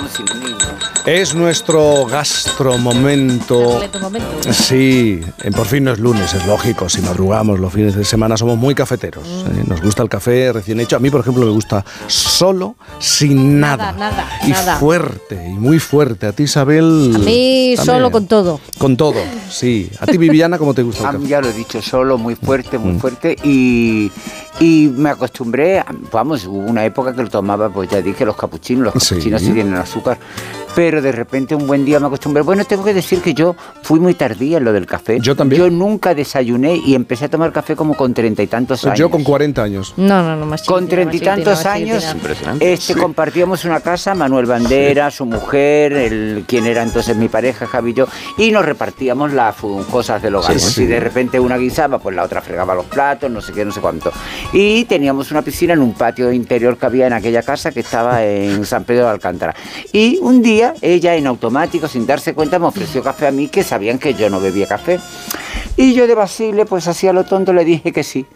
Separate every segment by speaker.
Speaker 1: vamos sin un niño.
Speaker 2: Es nuestro gastromomento.
Speaker 3: Momento.
Speaker 2: Sí, en por fin no es lunes, es lógico. Si madrugamos los fines de semana somos muy cafeteros.
Speaker 3: Mm.
Speaker 2: ¿eh? Nos gusta el café recién hecho. A mí, por ejemplo, me gusta solo, sin nada.
Speaker 3: Nada, nada,
Speaker 2: y
Speaker 3: nada.
Speaker 2: fuerte, y muy fuerte. A ti, Isabel.
Speaker 3: A mí
Speaker 2: también.
Speaker 3: solo con todo.
Speaker 2: Con todo, sí. A ti, Viviana, ¿cómo te gusta
Speaker 1: A
Speaker 2: el
Speaker 1: mí
Speaker 2: café?
Speaker 1: ya lo he dicho, solo, muy fuerte, muy
Speaker 2: Mm.
Speaker 1: fuerte. Y, y me acostumbré, vamos, hubo una época que lo tomaba, pues ya dije, los capuchinos, los capuchinos sí tienen azúcar. Pero de repente un buen día me acostumbré. Bueno, tengo que decir que yo fui muy tardía en lo del café.
Speaker 2: Yo también.
Speaker 1: Yo nunca desayuné y empecé a tomar café como con treinta y tantos años.
Speaker 2: Yo con 40 años.
Speaker 3: No, no, no, más
Speaker 1: Con treinta y tantos
Speaker 3: más
Speaker 1: años, este, compartíamos una casa, Manuel Bandera, su mujer, el, quien era entonces mi pareja, Javi y yo, y nos repartíamos las cosas del hogar.
Speaker 4: Sí,
Speaker 2: sí.
Speaker 1: Si de repente una guisaba, pues la otra fregaba los platos, no sé qué, no sé cuánto. Y teníamos una piscina en un patio interior que había en aquella casa que estaba en San Pedro de Alcántara. Y un día ella en automático, sin darse cuenta, me ofreció café a mí, que sabían que yo no bebía café. Y yo de Basile, pues así a lo tonto le dije que sí.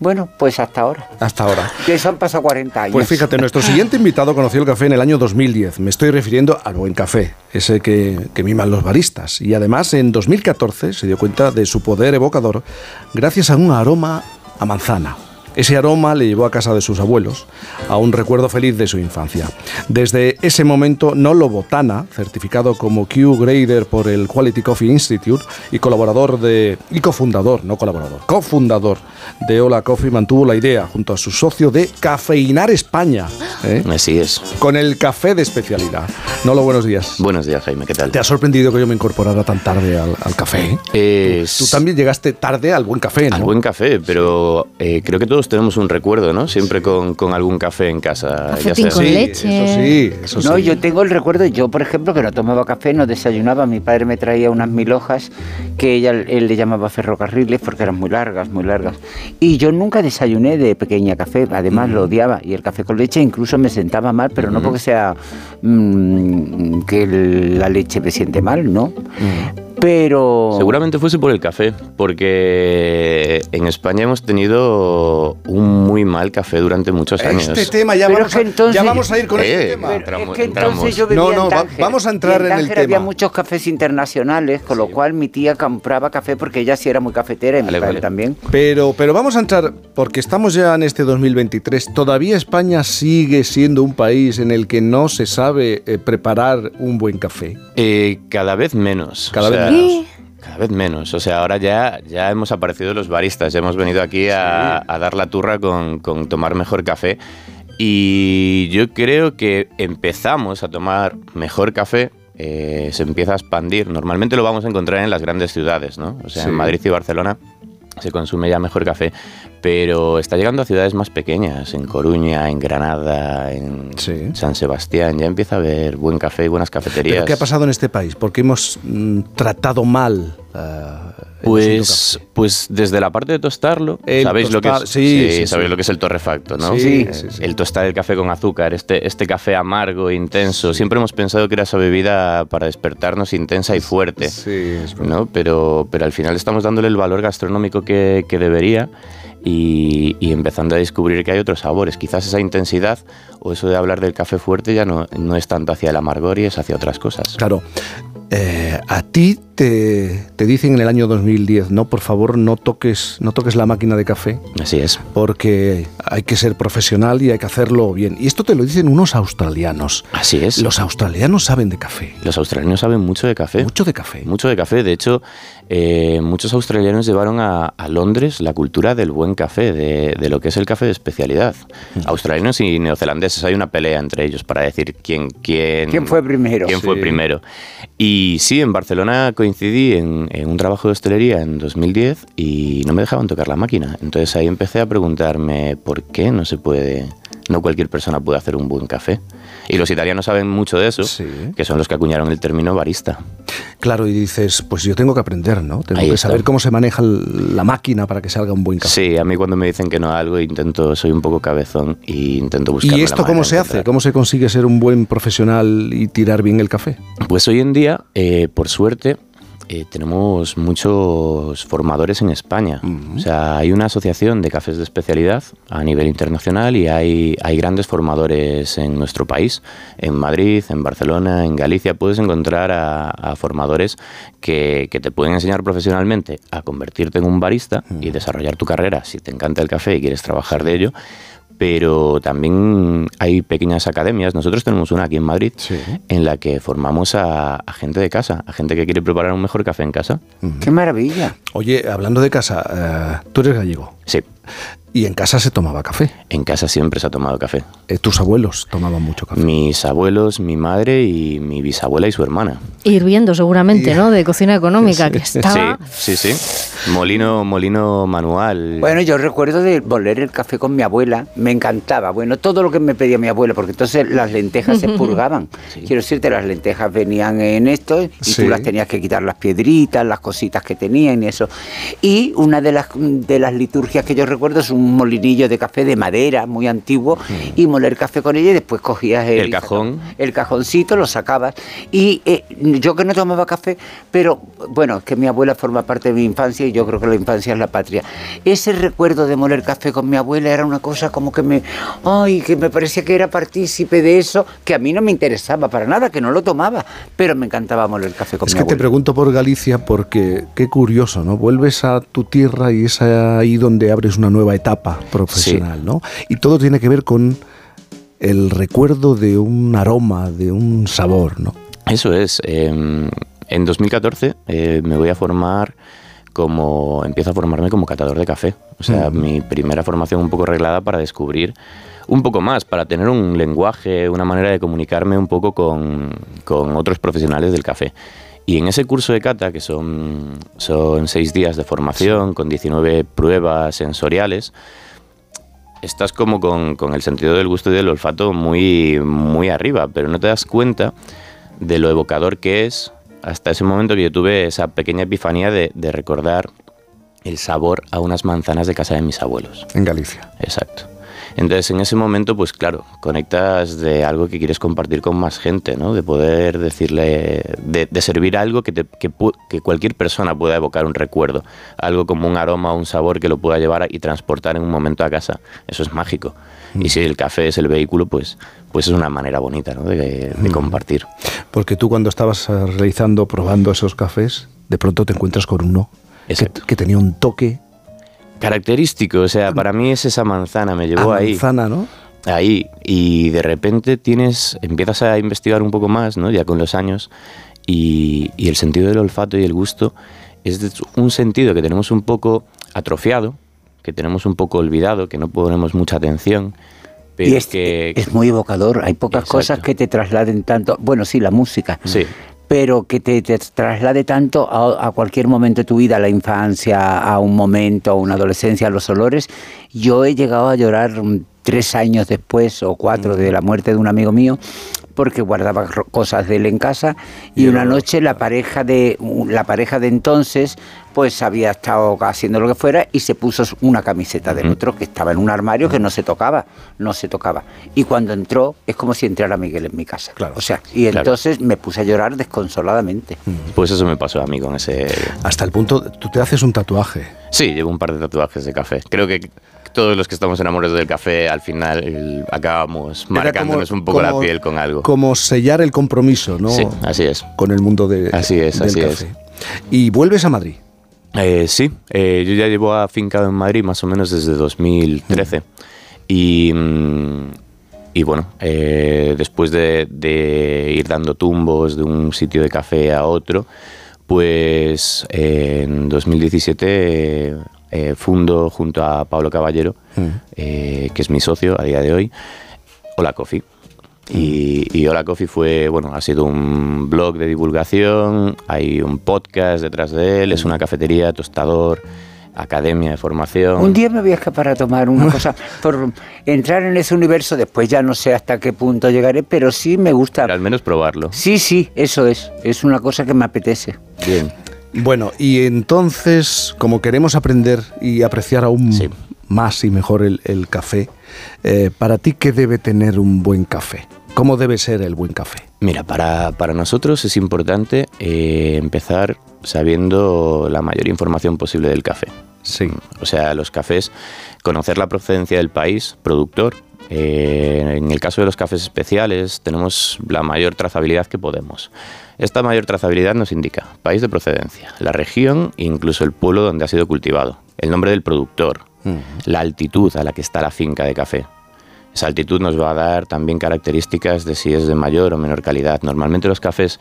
Speaker 1: Bueno, pues hasta ahora.
Speaker 2: Hasta ahora.
Speaker 1: Que eso han pasado 40 años.
Speaker 2: Pues fíjate, nuestro siguiente invitado conoció el café en el año 2010. Me estoy refiriendo al buen café, ese que, que miman los baristas. Y además, en 2014 se dio cuenta de su poder evocador gracias a un aroma a manzana. Ese aroma le llevó a casa de sus abuelos, a un recuerdo feliz de su infancia. Desde ese momento, Nolo Botana, certificado como Q Grader por el Quality Coffee Institute y colaborador de. y cofundador, no colaborador, cofundador de Hola Coffee, mantuvo la idea, junto a su socio, de cafeinar España. ¿eh?
Speaker 4: Así es.
Speaker 2: Con el café de especialidad. Nolo, buenos días.
Speaker 4: Buenos días, Jaime, ¿qué tal?
Speaker 2: ¿Te ha sorprendido que yo me incorporara tan tarde al, al café?
Speaker 4: Es-
Speaker 2: Tú también llegaste tarde al buen café, ¿no?
Speaker 4: Al buen café, pero eh, creo que todos tenemos un recuerdo, ¿no? Siempre con, con algún café en casa.
Speaker 3: Cafetín
Speaker 4: sea-
Speaker 3: con
Speaker 2: Sí,
Speaker 3: leche.
Speaker 2: Eso sí, eso
Speaker 1: No,
Speaker 2: sí.
Speaker 1: yo tengo el recuerdo, yo por ejemplo, que no tomaba café, no desayunaba, mi padre me traía unas mil hojas que ella, él le llamaba ferrocarriles porque eran muy largas, muy largas. Y yo nunca desayuné de pequeña café, además lo odiaba. Y el café con leche incluso me sentaba mal, pero no porque sea mm, que la leche me siente mal, ¿no? Pero...
Speaker 4: Seguramente fuese por el café, porque en España hemos tenido un muy mal café durante muchos años.
Speaker 2: Este tema ya vamos,
Speaker 1: que
Speaker 2: a,
Speaker 1: entonces-
Speaker 2: ya vamos a ir con
Speaker 4: Eh,
Speaker 2: este tema.
Speaker 4: Entramos-
Speaker 1: es que entonces yo vivía
Speaker 2: No, no,
Speaker 1: en
Speaker 2: va-
Speaker 1: Tánger,
Speaker 2: vamos a
Speaker 1: y
Speaker 2: entrar en el
Speaker 1: Tánger había
Speaker 2: tema.
Speaker 1: muchos cafés internacionales, con lo cual mi tía compraba café porque ella sí era muy cafetera y mi
Speaker 4: Vale,
Speaker 1: padre
Speaker 4: vale.
Speaker 1: también.
Speaker 2: Pero, pero vamos a entrar, porque estamos ya en este 2023, todavía España sigue siendo un país en el que no se sabe eh, preparar un buen café.
Speaker 4: Eh, cada vez menos.
Speaker 2: Cada
Speaker 4: o
Speaker 2: vez menos.
Speaker 4: Cada vez menos. O sea, ahora ya, ya hemos aparecido los baristas, ya hemos venido aquí a, a dar la turra con, con tomar mejor café. Y yo creo que empezamos a tomar mejor café, eh, se empieza a expandir. Normalmente lo vamos a encontrar en las grandes ciudades, ¿no? O sea,
Speaker 2: Sí.
Speaker 4: en Madrid y Barcelona se consume ya mejor café, pero está llegando a ciudades más pequeñas, en Coruña, en Granada, en
Speaker 2: Sí.
Speaker 4: San Sebastián, ya empieza a haber buen café y buenas cafeterías.
Speaker 2: ¿Pero qué ha pasado en este país? ¿Por qué hemos mm, tratado mal el
Speaker 4: Pues, pues desde la parte de tostarlo,
Speaker 2: El
Speaker 4: sabéis lo que es,
Speaker 2: sí, sí,
Speaker 4: sabéis lo que es el torrefacto, ¿no?
Speaker 2: Sí.
Speaker 4: El tostar el café con azúcar, este, este café amargo, intenso. Siempre hemos pensado que era esa bebida para despertarnos intensa y fuerte.
Speaker 2: Sí, es.
Speaker 4: ¿no? Pero, pero al final estamos dándole el valor gastronómico que, que debería y, y empezando a descubrir que hay otros sabores. Quizás esa intensidad o eso de hablar del café fuerte ya no, no es tanto hacia el amargor y es hacia otras cosas.
Speaker 2: Claro. Eh, a ti te, te dicen en el año 2010, no, por favor, no toques, no toques la máquina de café,
Speaker 4: Así es.
Speaker 2: porque hay que ser profesional y hay que hacerlo bien. Y esto te lo dicen unos australianos.
Speaker 4: Así es.
Speaker 2: Los australianos saben de café,
Speaker 4: Los australianos saben mucho de café.
Speaker 2: mucho de café.
Speaker 4: Mucho de café. De hecho, eh, muchos australianos llevaron a, a Londres la cultura del buen café, de, de lo que es el café de especialidad. Australianos y neozelandeses. Hay una pelea entre ellos para decir quién, quién,
Speaker 1: ¿Quién fue primero?
Speaker 4: quién fue
Speaker 2: Sí.
Speaker 4: primero. Y sí, en Barcelona coincidí en, en un trabajo de hostelería en 2010 y no me dejaban tocar la máquina. Entonces ahí empecé a preguntarme por qué no se puede, no cualquier persona puede hacer un buen café. Y los italianos saben mucho de eso,
Speaker 2: Sí.
Speaker 4: que son los que acuñaron el término barista.
Speaker 2: Claro, y dices, pues yo tengo que aprender, ¿no? Tengo
Speaker 4: Ahí
Speaker 2: que
Speaker 4: está.
Speaker 2: saber cómo se maneja la máquina para que salga un buen café.
Speaker 4: Sí, a mí cuando me dicen que no a algo intento, soy un poco cabezón y intento buscar.
Speaker 2: ¿Y esto cómo se hace? ¿Cómo se consigue ser un buen profesional y tirar bien el café?
Speaker 4: Pues hoy en día, eh, por suerte, Eh, tenemos muchos formadores en España. O sea, hay una asociación de cafés de especialidad a nivel internacional y hay, hay grandes formadores en nuestro país. En Madrid, en Barcelona, en Galicia puedes encontrar a, a formadores que, que, te pueden enseñar profesionalmente a convertirte en un barista y desarrollar tu carrera si te encanta el café y quieres trabajar de ello pero también hay pequeñas academias. Nosotros tenemos una aquí en Madrid
Speaker 2: Sí.
Speaker 4: en la que formamos a, a gente de casa, a gente que quiere preparar un mejor café en casa.
Speaker 1: ¡Qué maravilla!
Speaker 2: Oye, hablando de casa, eh, tú eres gallego
Speaker 4: Sí,
Speaker 2: y en casa se tomaba café.
Speaker 4: en casa siempre se ha tomado café.
Speaker 2: Eh, tus abuelos tomaban mucho café.
Speaker 4: Mis abuelos, mi madre y mi bisabuela y su hermana.
Speaker 3: Hirviendo seguramente, ¿no? De cocina económica, que estaba...
Speaker 4: Sí, sí, sí. Molino, molino manual.
Speaker 1: Bueno, yo recuerdo de volver el café con mi abuela, me encantaba. Bueno, todo lo que me pedía mi abuela, porque entonces las lentejas se purgaban. Quiero decirte, las lentejas venían en esto y
Speaker 2: Sí.
Speaker 1: tú las tenías que quitar las piedritas, las cositas que tenían y eso. Y una de las, de las liturgias que yo recuerdo es un molinillo de café de madera muy antiguo y moler café con ella y después cogías el,
Speaker 4: El cajón.
Speaker 1: el cajoncito, lo sacabas. Y eh, yo que no tomaba café, pero bueno, es que mi abuela forma parte de mi infancia y yo creo que la infancia es la patria. Ese recuerdo de moler café con mi abuela era una cosa como que me, ay, que me parecía que era partícipe de eso, que a mí no me interesaba para nada, que no lo tomaba, pero me encantaba moler café con
Speaker 2: Es
Speaker 1: mi
Speaker 2: que te
Speaker 1: abuela.
Speaker 2: pregunto por Galicia porque qué curioso, ¿no? Vuelves a tu tierra y es ahí donde abres una nueva etapa profesional, ¿no? Y todo tiene que ver con el recuerdo de un aroma, de un sabor, ¿no?
Speaker 4: Eso es. eh, en 2014 eh, me voy a formar como. Empiezo a formarme como catador de café. O sea, mi primera formación un poco arreglada para descubrir un poco más, para tener un lenguaje, una manera de comunicarme un poco con, con otros profesionales del café. Y en ese curso de cata, que son, son seis días de formación, con 19 pruebas sensoriales, estás como con, con el sentido del gusto y del olfato muy, muy arriba, pero no te das cuenta de lo evocador que es hasta ese momento que yo tuve esa pequeña epifanía de, de recordar el sabor a unas manzanas de casa de mis abuelos.
Speaker 2: En Galicia.
Speaker 4: Exacto. Entonces, en ese momento, pues claro, conectas de algo que quieres compartir con más gente, ¿no? De poder decirle, de, de servir algo que, te- que, cualquier persona pueda evocar un recuerdo, algo como un aroma o un sabor que lo pueda llevar y transportar en un momento a casa. Eso es mágico. Y si el café es el vehículo, pues, pues es una manera bonita, ¿no? De, de compartir.
Speaker 2: Porque tú cuando estabas eh, realizando, probando esos cafés, de pronto te encuentras con uno que, que tenía un toque
Speaker 4: Característico, o sea, para mí es esa manzana, me llevó
Speaker 2: a
Speaker 4: ahí.
Speaker 2: manzana, ¿no?
Speaker 4: ahí y de repente tienes empiezas a investigar un poco más no ya con los años y, y el sentido del olfato y el gusto es un sentido que tenemos un poco atrofiado que tenemos un poco olvidado que no ponemos mucha atención pero
Speaker 1: y es,
Speaker 4: que
Speaker 1: es muy evocador, hay pocas
Speaker 4: Exacto.
Speaker 1: cosas que te trasladen tanto, bueno, sí, la música,
Speaker 4: Sí.
Speaker 1: Pero que te, te traslade tanto a, a cualquier momento de tu vida, a la infancia, a un momento, a una adolescencia, a los olores. Yo he llegado a llorar tres años después o cuatro de la muerte de un amigo mío porque guardaba cosas de él en casa. Y una noche la pareja de la pareja de entonces pues había estado haciendo lo que fuera y se puso una camiseta del otro que estaba en un armario que no se tocaba, no se tocaba. Y cuando entró es como si entrara Miguel en mi casa.
Speaker 2: Claro.
Speaker 1: O sea, y
Speaker 4: Claro.
Speaker 1: entonces me puse a llorar desconsoladamente.
Speaker 4: pues eso me pasó a mí con ese
Speaker 2: Hasta el punto, tú te haces un tatuaje.
Speaker 4: sí llevo un par de tatuajes de café creo que todos los que estamos enamorados del café al final acabamos
Speaker 2: Era
Speaker 4: marcándonos
Speaker 2: como-
Speaker 4: un poco la piel con algo
Speaker 2: Como sellar el compromiso, ¿no?
Speaker 4: sí así es
Speaker 2: Con el mundo de,
Speaker 4: Así es,
Speaker 2: del
Speaker 4: así
Speaker 2: café. Y vuelves a Madrid.
Speaker 4: Eh, sí, eh, yo ya llevo afincado en Madrid más o menos desde 2013. Y, mm, y bueno, eh, después de, de ir dando tumbos de un sitio de café a otro, pues eh, en 2017 eh, eh, fundo junto a Pablo Caballero, eh, que es mi socio a día de hoy, Hola Coffee. Y, y Hola Coffee fue, bueno, ha sido un blog de divulgación, hay un podcast detrás de él, es una cafetería, tostador, academia de formación.
Speaker 1: Un día me voy a escapar a tomar una cosa por entrar en ese universo, después ya no sé hasta qué punto llegaré, pero sí me gusta.
Speaker 4: Pero al menos probarlo.
Speaker 1: Sí, sí, eso es, es una cosa que me apetece.
Speaker 4: Bien.
Speaker 2: Bueno, y entonces, como queremos aprender y apreciar aún
Speaker 4: Sí.
Speaker 2: más y mejor el, el café, eh, para ti, ¿qué debe tener un buen café? ¿Cómo debe ser el buen café?
Speaker 4: Mira, para, para nosotros es importante eh, empezar sabiendo la mayor información posible del café.
Speaker 2: Sí.
Speaker 4: O sea, los cafés, conocer la procedencia del país, productor. Eh, en el caso de los cafés especiales, tenemos la mayor trazabilidad que podemos. Esta mayor trazabilidad nos indica país de procedencia, la región e incluso el pueblo donde ha sido cultivado, el nombre del productor, la altitud a la que está la finca de café. Esa altitud nos va a dar también características de si es de mayor o menor calidad. Normalmente los cafés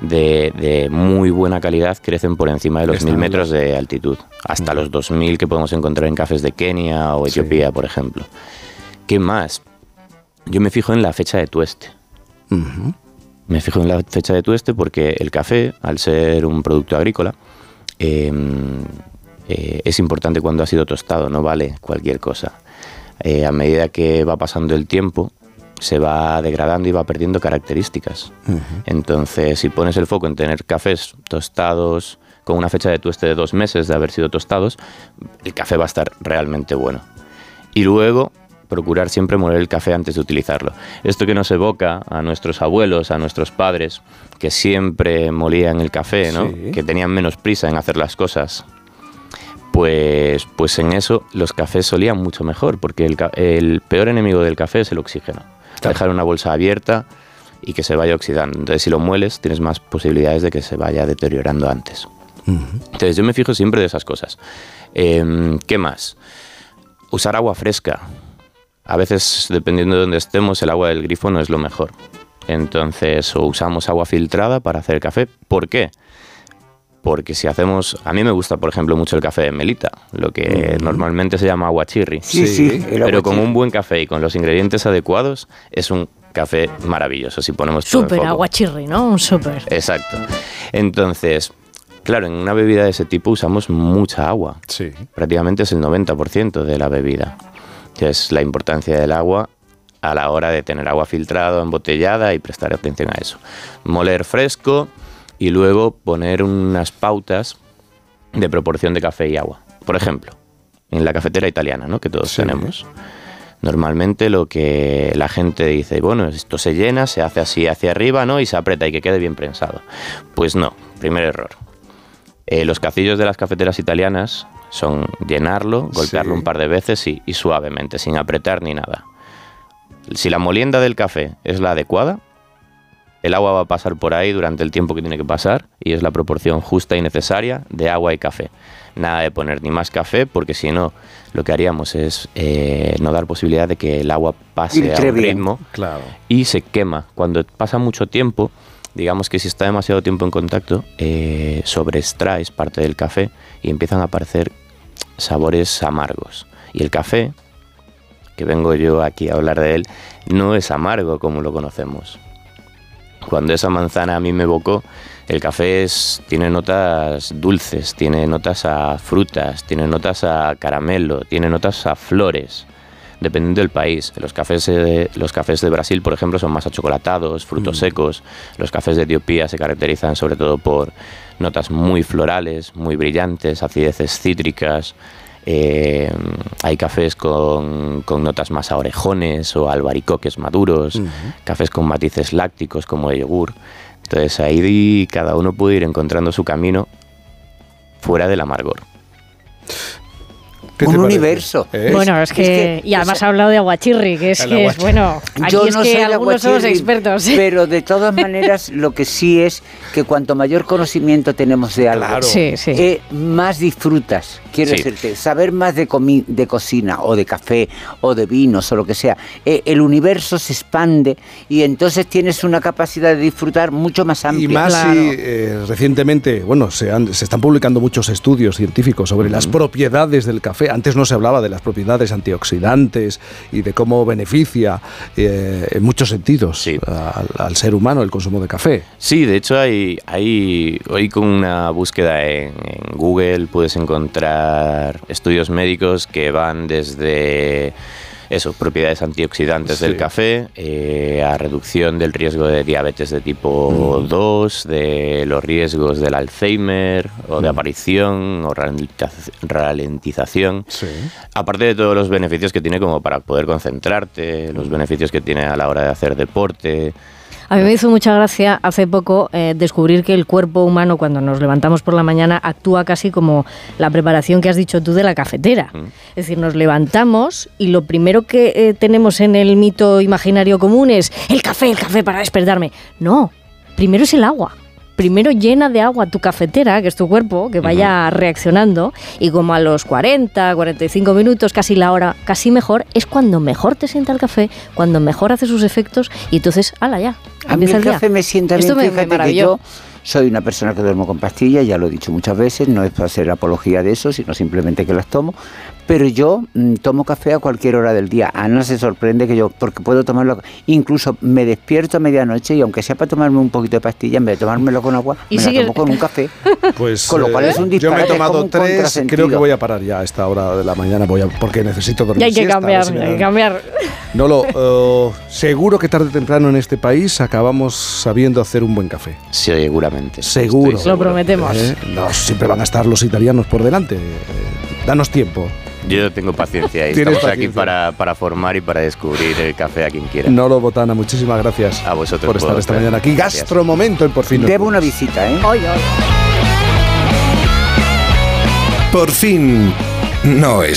Speaker 4: de, de muy buena calidad crecen por encima de los
Speaker 2: Están
Speaker 4: mil metros de altitud, hasta los 2000 que podemos encontrar en cafés de Kenia o
Speaker 2: Sí.
Speaker 4: Etiopía, por ejemplo. ¿Qué más? Yo me fijo en la fecha de tueste. Me fijo en la fecha de tueste porque el café, al ser un producto agrícola, eh, eh, es importante cuando ha sido tostado, no vale cualquier cosa. Eh, a medida que va pasando el tiempo, se va degradando y va perdiendo características. Entonces, si pones el foco en tener cafés tostados con una fecha de tueste de dos meses de haber sido tostados, el café va a estar realmente bueno. Y luego, procurar siempre moler el café antes de utilizarlo. Esto que nos evoca a nuestros abuelos, a nuestros padres, que siempre molían el café, ¿no?
Speaker 2: Sí.
Speaker 4: Que tenían menos prisa en hacer las cosas. Pues, pues en eso los cafés solían mucho mejor, porque el, peor enemigo del café es el oxígeno.
Speaker 2: Claro.
Speaker 4: Dejar una bolsa abierta y que se vaya oxidando. Entonces, si lo mueles, tienes más posibilidades de que se vaya deteriorando antes. Entonces, yo me fijo siempre de esas cosas. Em, ¿Qué más? Usar agua fresca. A veces, dependiendo de dónde estemos, el agua del grifo no es lo mejor. Entonces, o usamos agua filtrada para hacer café. ¿Por qué? Porque si hacemos, a mí me gusta, por ejemplo, mucho el café de melita, lo que normalmente se llama agua chirri.
Speaker 1: Sí,
Speaker 2: Sí,
Speaker 1: sí. el
Speaker 4: Pero con un buen café y con los ingredientes adecuados, es un café maravilloso. Si ponemos todo en foco.
Speaker 3: aguachirri, ¿no? Un súper.
Speaker 4: Exacto. Entonces, claro, en una bebida de ese tipo usamos mucha agua.
Speaker 2: Sí.
Speaker 4: Prácticamente es el 90% de la bebida. Que es la importancia del agua a la hora de tener agua filtrada, embotellada y prestar atención a eso. Moler fresco y luego poner unas pautas de proporción de café y agua. Por ejemplo, en la cafetera italiana, ¿no? que todos
Speaker 2: Sí.
Speaker 4: tenemos. Normalmente lo que la gente dice, bueno, esto se llena, se hace así hacia arriba, ¿no? Y se aprieta y que quede bien prensado. Pues no, primer error. Eh, los cacillos de las cafeteras italianas son llenarlo, golpearlo
Speaker 2: Sí.
Speaker 4: un par de veces y, y suavemente, sin apretar ni nada. Si la molienda del café es la adecuada, el agua va a pasar por ahí durante el tiempo que tiene que pasar y es la proporción justa y necesaria de agua y café. Nada de poner ni más café porque si no, lo que haríamos es eh, no dar posibilidad de que el agua pase a un ritmo
Speaker 2: Claro.
Speaker 4: y se quema. Cuando pasa mucho tiempo, digamos que si está demasiado tiempo en contacto, eh, sobreextraes parte del café y empiezan a aparecer sabores amargos. Y el café, que vengo yo aquí a hablar de él, no es amargo como lo conocemos. Cuando esa manzana a mí me evocó, el café es, tiene notas dulces, tiene notas a frutas, tiene notas a caramelo, tiene notas a flores dependiendo del país. Los cafés, eh, los cafés de Brasil, por ejemplo, son más achocolatados, frutos secos. Los cafés de Etiopía se caracterizan sobre todo por notas muy florales, muy brillantes, acideces cítricas. Eh, hay cafés con, con notas más a orejones o albaricoques maduros, cafés con matices lácticos como de yogur. Entonces ahí cada uno puede ir encontrando su camino fuera del amargor.
Speaker 2: ¿Qué
Speaker 1: un universo.
Speaker 2: ¿Eh?
Speaker 3: Bueno, es que,
Speaker 1: que,
Speaker 3: y además
Speaker 1: o sea-
Speaker 3: ha hablado de aguachirri, que es que es bueno. Aquí
Speaker 1: Yo
Speaker 3: es
Speaker 1: no
Speaker 3: que
Speaker 1: soy
Speaker 3: algunos somos expertos.
Speaker 1: Pero de todas maneras, lo que sí es que cuanto mayor conocimiento tenemos de algo,
Speaker 2: Claro.
Speaker 3: Sí, sí.
Speaker 1: eh, más disfrutas. Quiero
Speaker 4: Sí.
Speaker 1: decirte, saber más de, comi- de cocina o de café o de vinos o lo que sea. eh, el universo se expande y entonces tienes una capacidad de disfrutar mucho más amplia.
Speaker 2: Y más
Speaker 3: Claro.
Speaker 2: si eh, recientemente, bueno, se, han- se están publicando muchos estudios científicos sobre las propiedades del café. Antes no se hablaba de las propiedades antioxidantes y de cómo beneficia eh, en muchos sentidos
Speaker 4: Sí.
Speaker 2: al, al ser humano el consumo de café.
Speaker 4: Sí, de hecho hay, hay hoy con una búsqueda en, en Google puedes encontrar estudios médicos que van desde eso, propiedades antioxidantes
Speaker 2: Sí.
Speaker 4: del café, eh, a reducción del riesgo de diabetes de tipo 2, de los riesgos del Alzheimer o de aparición o ralentiz- ralentización.
Speaker 2: Sí.
Speaker 4: Aparte de todos los beneficios que tiene como para poder concentrarte, los beneficios que tiene a la hora de hacer deporte.
Speaker 3: A mí me hizo mucha gracia hace poco eh, descubrir que el cuerpo humano cuando nos levantamos por la mañana actúa casi como la preparación que has dicho tú de la cafetera.
Speaker 4: Mm.
Speaker 3: Es decir, nos levantamos y lo primero que eh, tenemos en el mito imaginario común es el café, el café para despertarme. No, primero es el agua. Primero llena de agua tu cafetera, que es tu cuerpo, que vaya reaccionando, y como a los 40, 45 minutos, casi la hora, casi mejor, es cuando mejor te sienta el café, cuando mejor hace sus efectos, y entonces, ala ya,
Speaker 1: A mí el
Speaker 3: día.
Speaker 1: café me sienta bien,
Speaker 3: Esto me- me
Speaker 1: fíjate que yo soy una persona que duermo con pastillas, ya lo he dicho muchas veces, no es para hacer apología de eso, sino simplemente que las tomo, pero yo mm, tomo café a cualquier hora del día. Ana se sorprende que yo, porque puedo tomarlo, incluso me despierto a medianoche y aunque sea para tomarme un poquito de pastilla, en vez de tomármelo con agua,
Speaker 3: Y
Speaker 1: me
Speaker 3: sigues-
Speaker 1: la tomo con un café.
Speaker 2: Pues,
Speaker 1: Con lo cual es un
Speaker 2: Yo me he
Speaker 1: disparate,
Speaker 2: tomado tres, creo que voy a parar ya a esta hora de la mañana, voy a, porque necesito dormir
Speaker 3: Y hay que
Speaker 2: siesta,
Speaker 3: cambiar,
Speaker 2: si me
Speaker 3: hay que
Speaker 2: da-
Speaker 3: cambiar.
Speaker 2: No lo, eh, seguro que tarde o temprano en este país acabamos sabiendo hacer un buen café.
Speaker 4: Sí, seguramente.
Speaker 2: Seguro.
Speaker 3: Lo prometemos.
Speaker 2: ¿eh? No, siempre van a estar los italianos por delante. Eh, danos tiempo.
Speaker 4: Yo tengo paciencia y
Speaker 2: Tienes
Speaker 4: estamos aquí
Speaker 2: paciencia.
Speaker 4: para, para formar y para descubrir el café a quien quiera.
Speaker 2: No lo botana, muchísimas gracias
Speaker 4: A vosotros
Speaker 2: por estar esta mañana aquí.
Speaker 4: Gracias.
Speaker 2: Gastromomento en por fin.
Speaker 1: Debo una visita, ¿eh?
Speaker 3: Ay, ay.
Speaker 5: Por fin, no es